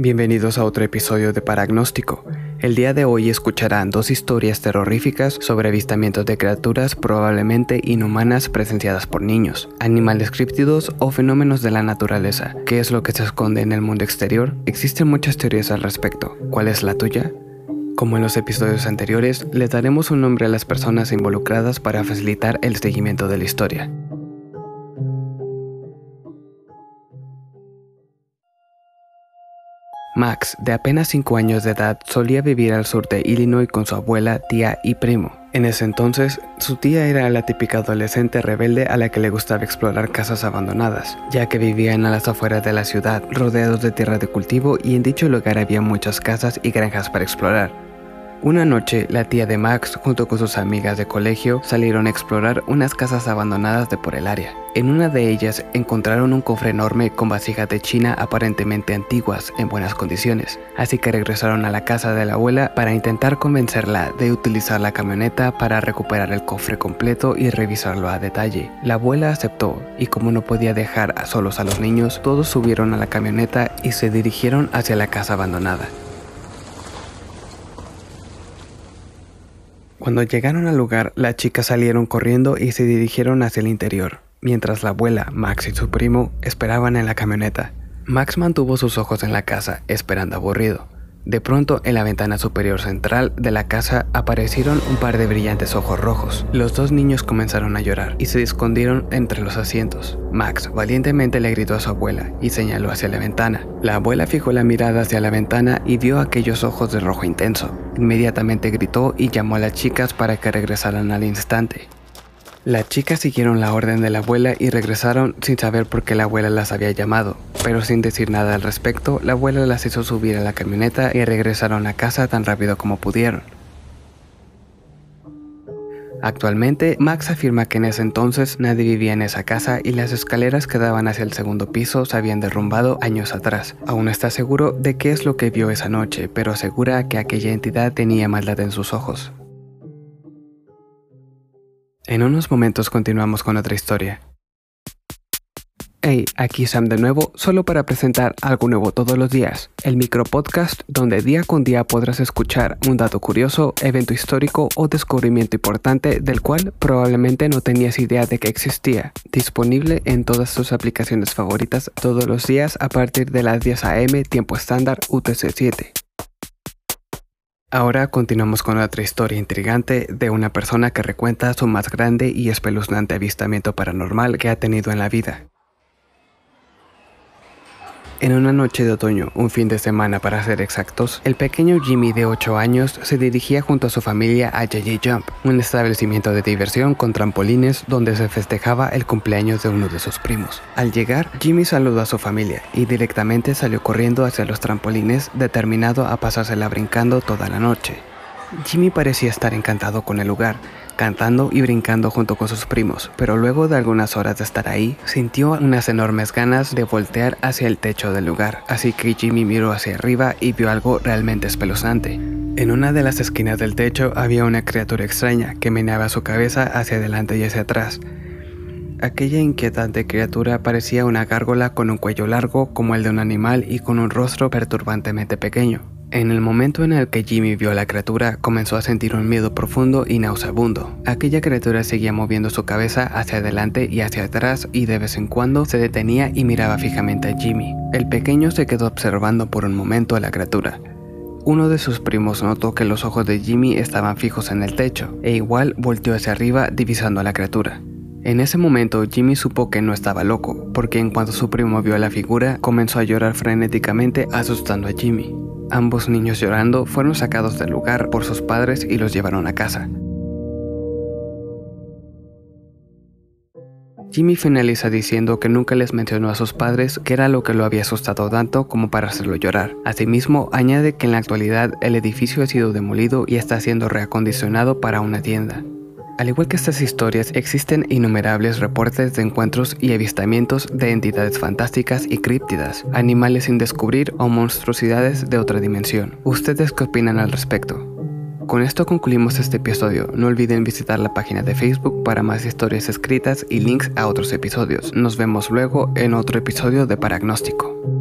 Bienvenidos a otro episodio de Paragnóstico. El día de hoy escucharán dos historias terroríficas sobre avistamientos de criaturas probablemente inhumanas presenciadas por niños, animales críptidos o fenómenos de la naturaleza. ¿Qué es lo que se esconde en el mundo exterior? Existen muchas teorías al respecto. ¿Cuál es la tuya? Como en los episodios anteriores, les daremos un nombre a las personas involucradas para facilitar el seguimiento de la historia. Max, de apenas 5 años de edad, solía vivir al sur de Illinois con su abuela, tía y primo. En ese entonces, su tía era la típica adolescente rebelde a la que le gustaba explorar casas abandonadas, ya que vivían a las afueras de la ciudad, rodeados de tierra de cultivo y en dicho lugar había muchas casas y granjas para explorar. Una noche, la tía de Max, junto con sus amigas de colegio, salieron a explorar unas casas abandonadas de por el área. En una de ellas encontraron un cofre enorme con vasijas de China aparentemente antiguas en buenas condiciones, así que regresaron a la casa de la abuela para intentar convencerla de utilizar la camioneta para recuperar el cofre completo y revisarlo a detalle. La abuela aceptó y como no podía dejar a solos a los niños, todos subieron a la camioneta y se dirigieron hacia la casa abandonada. Cuando llegaron al lugar, las chicas salieron corriendo y se dirigieron hacia el interior, mientras la abuela, Max y su primo esperaban en la camioneta. Max mantuvo sus ojos en la casa, esperando aburrido. De pronto, en la ventana superior central de la casa aparecieron un par de brillantes ojos rojos. Los dos niños comenzaron a llorar y se escondieron entre los asientos. Max valientemente le gritó a su abuela y señaló hacia la ventana. La abuela fijó la mirada hacia la ventana y vio aquellos ojos de rojo intenso. Inmediatamente gritó y llamó a las chicas para que regresaran al instante. Las chicas siguieron la orden de la abuela y regresaron sin saber por qué la abuela las había llamado, pero sin decir nada al respecto, la abuela las hizo subir a la camioneta y regresaron a casa tan rápido como pudieron. Actualmente, Max afirma que en ese entonces nadie vivía en esa casa y las escaleras que daban hacia el segundo piso se habían derrumbado años atrás. Aún está seguro de qué es lo que vio esa noche, pero asegura que aquella entidad tenía maldad en sus ojos. En unos momentos continuamos con otra historia. Hey, aquí Sam de nuevo, solo para presentar algo nuevo todos los días, el micro podcast donde día con día podrás escuchar un dato curioso, evento histórico o descubrimiento importante del cual probablemente no tenías idea de que existía, disponible en todas tus aplicaciones favoritas todos los días a partir de las 10 am tiempo estándar UTC 7. Ahora continuamos con otra historia intrigante de una persona que recuenta su más grande y espeluznante avistamiento paranormal que ha tenido en la vida. En una noche de otoño, un fin de semana para ser exactos, el pequeño Jimmy de 8 años se dirigía junto a su familia a JJ Jump, un establecimiento de diversión con trampolines donde se festejaba el cumpleaños de uno de sus primos. Al llegar, Jimmy saludó a su familia y directamente salió corriendo hacia los trampolines determinado a pasársela brincando toda la noche. Jimmy parecía estar encantado con el lugar, cantando y brincando junto con sus primos, pero luego de algunas horas de estar ahí, sintió unas enormes ganas de voltear hacia el techo del lugar, así que Jimmy miró hacia arriba y vio algo realmente espeluznante. En una de las esquinas del techo había una criatura extraña que meneaba su cabeza hacia adelante y hacia atrás. Aquella inquietante criatura parecía una gárgola con un cuello largo como el de un animal y con un rostro perturbantemente pequeño. En el momento en el que Jimmy vio a la criatura, comenzó a sentir un miedo profundo y nauseabundo. Aquella criatura seguía moviendo su cabeza hacia adelante y hacia atrás y de vez en cuando se detenía y miraba fijamente a Jimmy. El pequeño se quedó observando por un momento a la criatura. Uno de sus primos notó que los ojos de Jimmy estaban fijos en el techo, e igual volteó hacia arriba divisando a la criatura. En ese momento Jimmy supo que no estaba loco, porque en cuanto su primo vio a la figura, comenzó a llorar frenéticamente asustando a Jimmy. Ambos niños llorando fueron sacados del lugar por sus padres y los llevaron a casa. Jimmy finaliza diciendo que nunca les mencionó a sus padres que era lo que lo había asustado tanto como para hacerlo llorar. Asimismo, añade que en la actualidad el edificio ha sido demolido y está siendo reacondicionado para una tienda. Al igual que estas historias, existen innumerables reportes de encuentros y avistamientos de entidades fantásticas y críptidas, animales sin descubrir o monstruosidades de otra dimensión. ¿Ustedes qué opinan al respecto? Con esto concluimos este episodio. No olviden visitar la página de Facebook para más historias escritas y links a otros episodios. Nos vemos luego en otro episodio de Paragnóstico.